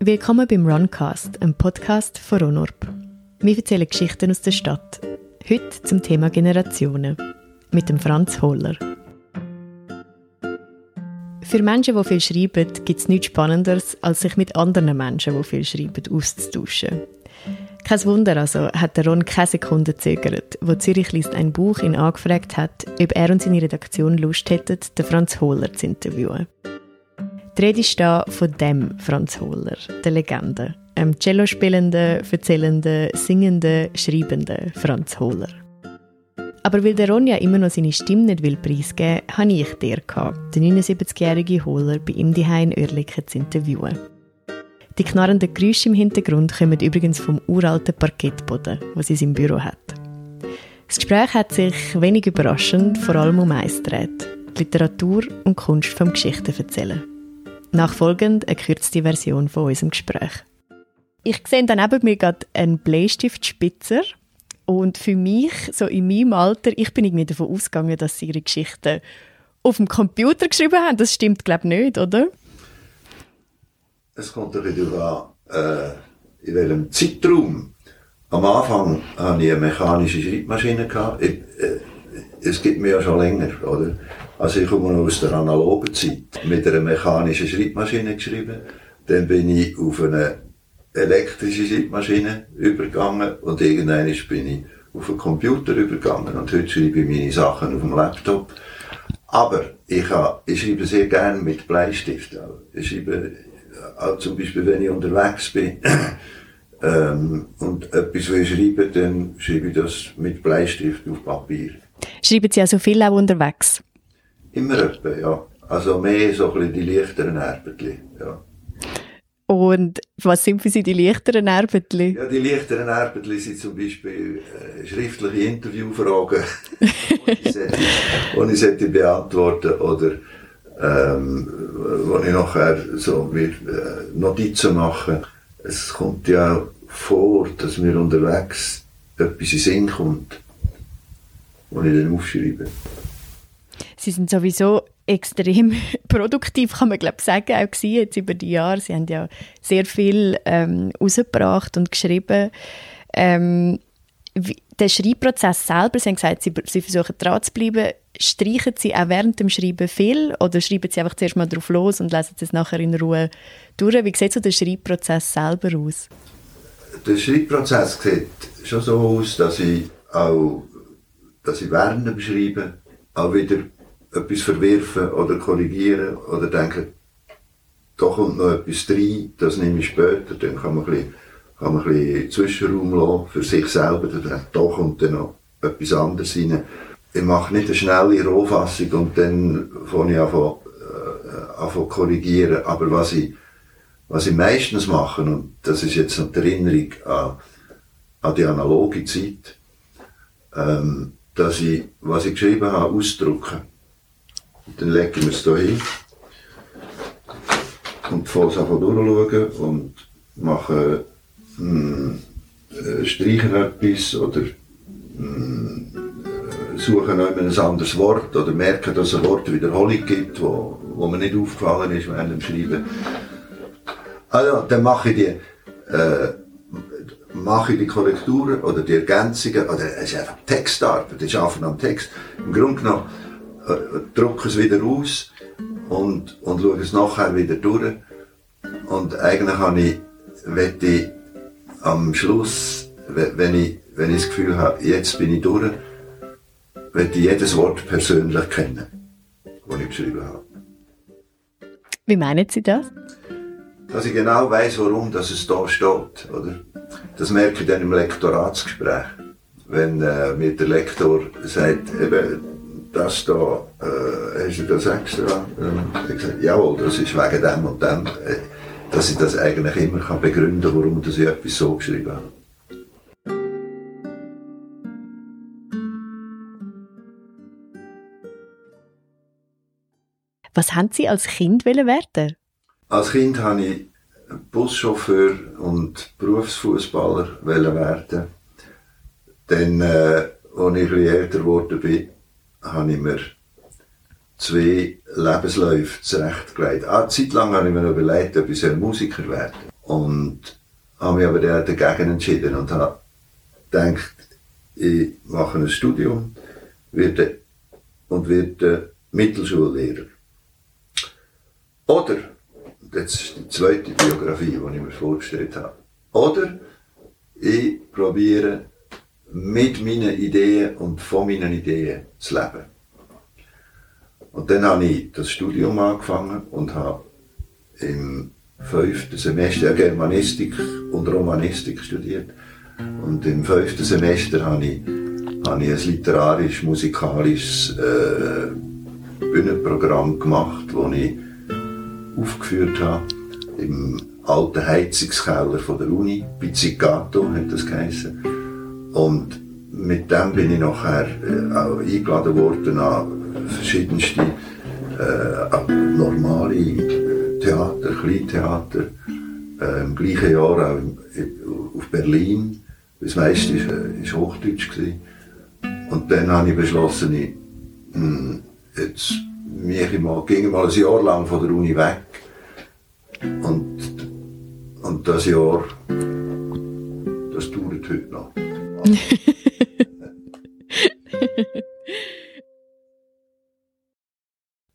Willkommen beim Runcast, einem Podcast von Ronorp. Wir erzählen Geschichten aus der Stadt. Heute zum Thema Generationen. Mit dem Franz Holler. Für Menschen, die viel schreiben, gibt es nichts Spannenderes, als sich mit anderen Menschen, die viel schreiben, auszutauschen. Kein Wunder also, hat der Ron keine Sekunde zögert, wo Zürich liest ein Buch ihn angefragt hat, ob er und seine Redaktion Lust hätten, den Franz Holler zu interviewen. Die Rede ist da von dem Franz Hohler, der Legende. Einem Cello spielenden, erzählenden, singenden, schreibenden Franz Hohler. Aber weil der Ronja immer noch seine Stimme nicht will preisgeben will, habe ich dir den 79-jährigen Hohler bei ihm die in Oerlikon zu interviewen. Die knarrenden Geräusche im Hintergrund kommen übrigens vom uralten Parkettboden, was sie im Büro hat. Das Gespräch hat sich wenig überraschend vor allem um eins gedreht: Literatur und Kunst vom Geschichten erzählen. Nachfolgend eine kürzte Version von unserem Gespräch. Ich sehe dann neben mir gerade einen Bleistiftspitzer und für mich, so in meinem Alter, ich bin irgendwie davon ausgegangen, dass sie ihre Geschichten auf dem Computer geschrieben haben. Das stimmt, glaube ich, nicht, oder? Es kommt ein darauf an, äh, in welchem Zeitraum. Am Anfang hatte ich eine mechanische Schreibmaschine. Ich, äh, es gibt mir ja schon länger, oder? Also ich komme aus der analogen Zeit. Mit einer mechanischen Schreibmaschine geschrieben. Dann bin ich auf eine elektrische Schreibmaschine übergegangen und irgendwann bin ich auf einen Computer übergegangen und heute schreibe ich meine Sachen auf dem Laptop. Aber ich, habe, ich schreibe sehr gerne mit Bleistift. Ich schreibe auch zum Beispiel, wenn ich unterwegs bin ähm, und etwas will schreiben, dann schreibe ich das mit Bleistift auf Papier. Schreiben Sie also viel auch unterwegs? Immer etwa, ja. Also mehr so ein bisschen die leichteren Erbetli, ja. Und was sind für Sie die leichteren Erbetli? Ja, die leichteren Erbetli sind zum Beispiel äh, schriftliche Interviewfragen, die ich sollte beantworten oder ähm, wo ich nachher so mir äh, Notizen mache. Es kommt ja vor, dass mir unterwegs etwas in Sinn kommt, was ich dann aufschreibe. Sie sind sowieso extrem produktiv, kann man glaube sagen, auch gewesen, jetzt über die Jahre. Sie haben ja sehr viel ähm, rausgebracht und geschrieben. Ähm, wie, der Schreibprozess selber, Sie haben gesagt, Sie, Sie versuchen dran zu bleiben. Streichen Sie auch während dem Schreiben viel oder schreiben Sie einfach zuerst mal drauf los und lesen es nachher in Ruhe durch? Wie sieht so der Schreibprozess selber aus? Der Schreibprozess sieht schon so aus, dass ich auch dass ich während dem Schreiben auch wieder etwas verwerfen oder korrigieren oder denken, da kommt noch etwas rein, das nehme ich später, dann kann man ein bisschen, kann man ein bisschen Zwischenraum lassen für sich selber, dann, da kommt dann noch etwas anderes rein. Ich mache nicht eine schnelle Rohfassung und dann fange ich an, äh, an korrigieren, aber was ich, was ich meistens mache, und das ist jetzt noch die Erinnerung an, an die analoge Zeit, ähm, dass ich, was ich geschrieben habe, ausdrucke. Dann legen wir es hier hin und fangen es einfach durchschauen und machen, mh, hm, streichen etwas oder mh, hm, suchen noch ein anderes Wort oder merken, dass es ein Wort Wiederholung gibt, wo, wo mir nicht aufgefallen ist während dem Schreiben. Also, dann mache ich die, äh, mache ich die Korrekturen oder die Ergänzungen, oder es ist einfach Textarbeit, ich arbeite am Text. Im Grunde genommen äh, drucke es wieder aus und, und schaue es nachher wieder durch. Und eigentlich habe ich, ich am Schluss, wenn ich, wenn ich das Gefühl habe, jetzt bin ich durch, will ich jedes Wort persönlich kennen, das ich geschrieben habe. Wie meinen Sie das? Dass ich genau weiß, warum das es da steht. Oder? Das merke ich dann im Lektoratsgespräch. Wenn äh, mir der Lektor sagt, eben, das da, äh, hast du das extra? Äh, ich sage, jawohl, das ist wegen dem und dem. Äh, dass ich das eigentlich immer kann begründen kann, warum ich etwas so geschrieben habe. Was haben Sie als Kind werden? Als Kind wollte ich Buschauffeur und Berufsfußballer werden. Dann, äh, als ich älter geworden bin, habe ich mir zwei Lebensläufe zurechtgelegt. Ah, Zeit lang habe ich mir überlegt, ob ich Musiker werden Und habe mich aber dann dagegen entschieden und habe gedacht, ich mache ein Studium werde, und werde Mittelschullehrer. Oder, das ist die zweite Biografie, die ich mir vorgestellt habe, oder ich probiere mit meinen Ideen und von meinen Ideen zu leben. Und dann habe ich das Studium angefangen und habe im fünften Semester Germanistik und Romanistik studiert. Und im fünften Semester habe ich, habe ich ein literarisch-musikalisches äh, Bühnenprogramm gemacht, das ich aufgeführt habe im alten Heizungskeller von der Uni, Pizzicato hat das geheißen. Und mit dem bin ich nachher äh, auch eingeladen worden an verschiedenste äh, normale Theater, Kleintheater. Äh, Im gleichen Jahr auch auf Berlin. Das meiste war äh, Hochdeutsch. Gewesen. Und dann habe ich beschlossen, ich, mh, hm, jetzt mich mal, ging mal ein Jahr lang von der Uni weg. Und, und das Jahr, das dauert heute noch.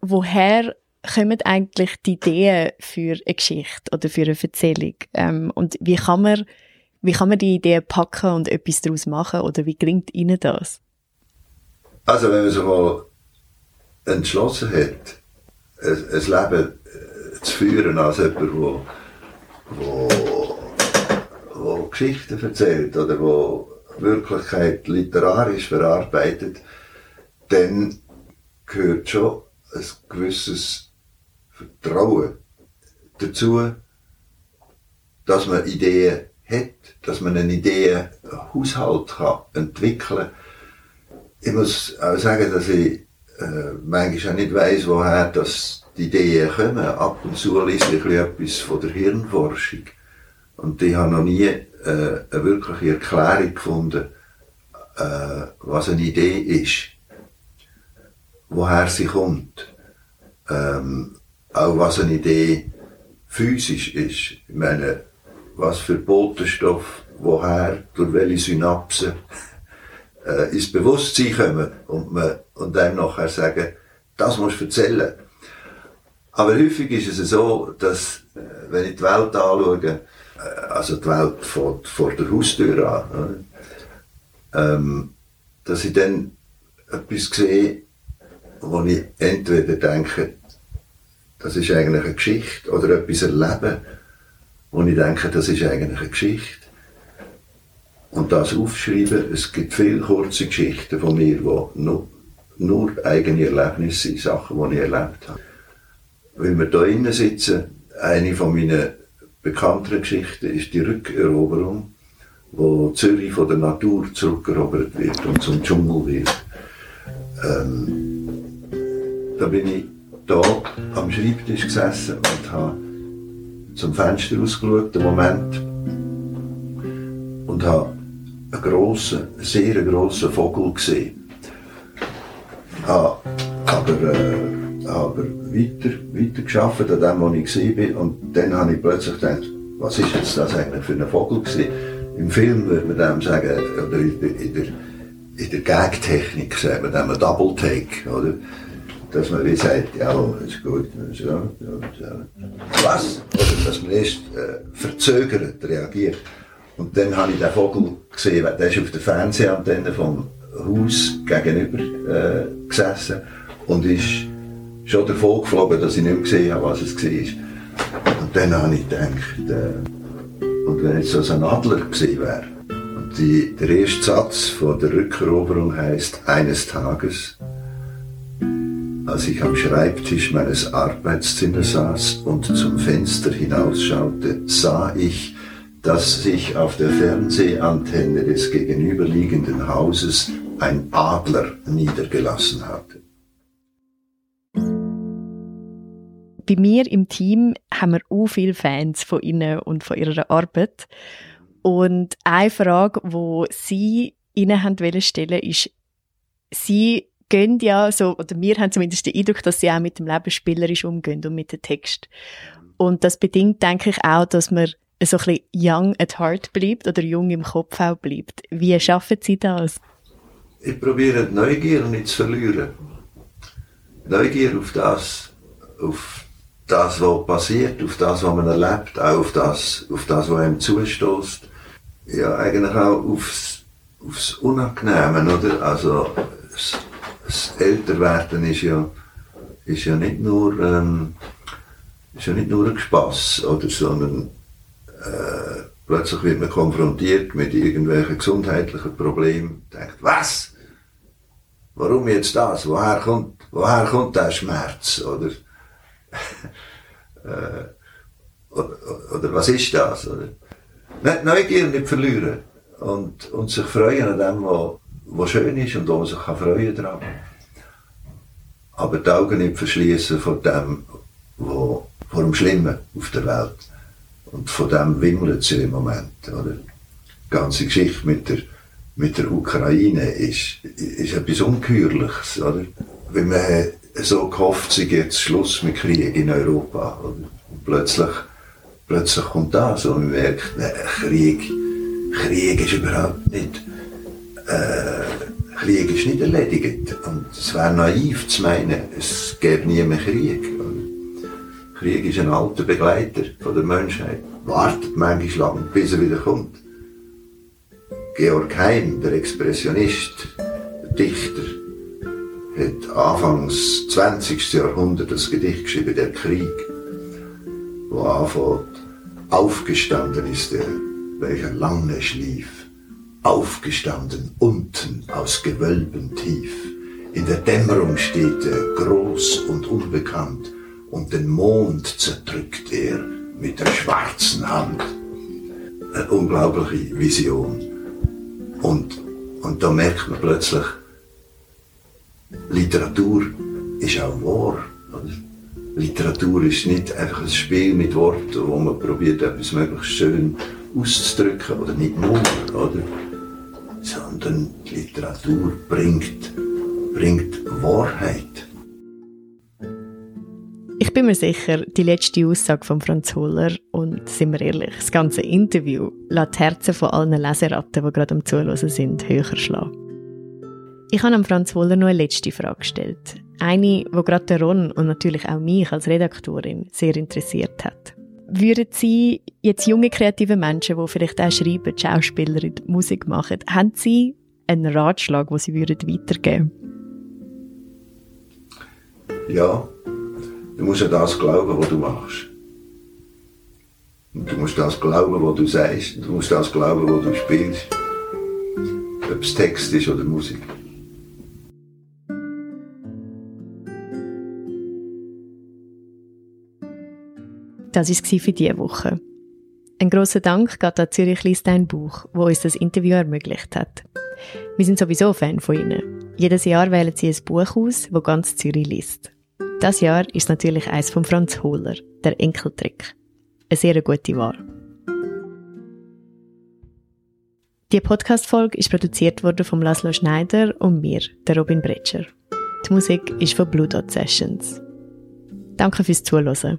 Woher kommen eigentlich die Ideen für eine Geschichte oder für eine Erzählung? Ähm, und wie kann man, wie kann man die Ideen packen und etwas daraus machen? Oder wie gelingt Ihnen das? Also, wenn man sich mal entschlossen hat, ein, ein Leben zu führen als jemand, wo, wo, wo Geschichten erzählt oder wo Wirklichkeit literarisch verarbeitet, dann gehört schon ein gewisses Vertrauen dazu, dass man Ideen hat, dass man einen Ideenhaushalt kann entwickeln kann. Ich muss auch sagen, dass ich äh, manchmal auch nicht weiss, woher das die Ideen kommen. Ab und zu lese ich etwas von der Hirnforschung. Und ich habe noch nie äh, eine wirkliche Erklärung gefunden, äh, was eine Idee ist. Woher sie kommt. Ähm, auch was eine Idee physisch ist. Ich meine, was für Botenstoff, woher, durch welche Synapsen äh, ins Bewusstsein kommen und, man, und einem nachher sagen, das musst du erzählen. Aber häufig ist es so, dass, äh, wenn ich die Welt anschaue, äh, also die Welt vor, vor der Haustür an, ähm, dass ich dann etwas sehe, wo ich entweder denke, das ist eigentlich eine Geschichte, oder etwas erlebe, wo ich denke, das ist eigentlich eine Geschichte und das aufschreiben. Es gibt viele kurze Geschichten von mir, die nur, nur eigene Erlebnisse sind, Sachen, die ich erlebt habe. Wenn wir da innen sitzen, eine von meinen bekannteren Geschichten ist die Rückeroberung, wo Zürich von der Natur zurückerobert wird und zum Dschungel wird. Ähm, da bin ich da am Schreibtisch gesessen und habe zum Fenster ausgeschaut, den Moment, und habe einen grossen, sehr grossen Vogel gesehen. Habe aber, äh, aber weiter, weiter geschafft an dem, wo ich bin. Und dann habe ich plötzlich gedacht, was ist jetzt das eigentlich für ein Vogel gewesen? Im Film würde man dem sagen, oder in der, in der, in der Gagtechnik sagt man dem Double Take, oder? Dass man wie sagt, ja, ist gut, so, so, so. Was? Oder dass man erst äh, verzögert reagiert. Und dann habe ich den Vogel gesehen, der ist auf der Fernsehantenne vom Haus gegenüber äh, gesessen und ist schon davon geflogen, dass ich nicht gesehen habe, was es war. Und dann habe ich gedacht, äh, und wenn jetzt so ein Adler gewesen wäre, und die, der erste Satz von der Rückeroberung heißt, eines Tages, als ich am Schreibtisch meines Arbeitszimmers saß und zum Fenster hinausschaute, sah ich, dass sich auf der Fernsehantenne des gegenüberliegenden Hauses ein Adler niedergelassen hatte. Bei mir im Team haben wir auch viele Fans von Ihnen und von Ihrer Arbeit. Und eine Frage, die Sie Ihnen haben stellen ist, Sie gehen ja so, oder wir haben zumindest den Eindruck, dass Sie auch mit dem Leben spielerisch umgehen und mit dem Text. Und das bedingt, denke ich, auch, dass man so ein bisschen young at heart bleibt oder jung im Kopf auch bleibt. Wie schaffen Sie das? Ich probiere die Neugier nicht zu verlieren. Neugier auf das, auf das, was passiert, auf das, was man erlebt, auch auf das, auf das, was einem zustößt. Ja, eigentlich auch aufs, aufs Unangenehme, oder? Also, das, das Älterwerden ist ja, ist ja nicht nur, ähm, ist ja nicht nur ein Spass, oder, sondern, äh, plötzlich wird man konfrontiert mit irgendwelchen gesundheitlichen Problemen, denkt, was? Warum jetzt das? Woher kommt, woher kommt der Schmerz? Oder, äh, oder, oder, was ist das? Oder? Neugier nicht verlieren und, und sich freuen an dem, was, was schön ist und wo man sich kann freuen daran. Aber die Augen nicht verschließen von dem, was vor dem Schlimmen auf der Welt. Und von dem wimmelt es im Moment. Oder? Die ganze Geschichte mit der, mit der Ukraine ist, ist etwas Ungeheuerliches. Oder? Weil man so gehofft, sie jetzt Schluss mit Krieg in Europa. Und plötzlich, plötzlich kommt das und man merkt, ne, Krieg, Krieg ist überhaupt nicht, äh, Krieg ist nicht erledigt. Und es wäre naiv zu meinen, es gäbe nie mehr Krieg. Krieg ist ein alter Begleiter von der Menschheit. Wartet manchmal lang, bis er wieder kommt. Georg Heim, der Expressionist, der Dichter, hat Anfangs 20. Jahrhundert das Gedicht geschrieben, Der Krieg, wo anfängt, aufgestanden ist er, welcher lange schlief, aufgestanden unten aus Gewölben tief. In der Dämmerung steht er, groß und unbekannt, und den Mond zerdrückt er mit der schwarzen Hand. Eine unglaubliche Vision. Und, und da merkt man plötzlich, Literatur ist auch wahr. Literatur ist nicht einfach ein Spiel mit Worten, wo man probiert, etwas möglichst schön auszudrücken, oder nicht nur, oder? Sondern Literatur bringt, bringt Wahrheit. Ich bin mir sicher, die letzte Aussage von Franz Holler und sind wir ehrlich, das ganze Interview lässt die Herzen von allen Leseratten, die gerade am Zuhören sind, höher schlagen. Ich habe Franz Holler noch eine letzte Frage gestellt. Eine, die gerade Ron und natürlich auch mich als Redaktorin sehr interessiert hat. Würden Sie jetzt junge kreative Menschen, die vielleicht auch schreiben, Schauspielerin, Musik machen, haben Sie einen Ratschlag, den Sie würden weitergeben Ja, Du musst an das glauben, was du machst. Du musst das glauben, was du sagst. Du musst das glauben, was du spielst. Ob es Text ist oder Musik. Das war für diese Woche. Ein grosser Dank geht an Zürich liest ein Buch, wo uns das Interview ermöglicht hat. Wir sind sowieso Fan von ihnen. Jedes Jahr wählen sie ein Buch aus, wo ganz Zürich liest. Das Jahr ist natürlich eins von Franz Hohler, der Enkeltrick. Eine sehr gute Wahl. Die Podcast-Folge ist produziert worden von Laszlo Schneider und mir, der Robin Bretscher. Die Musik ist von Blue Dot Sessions. Danke fürs Zuhören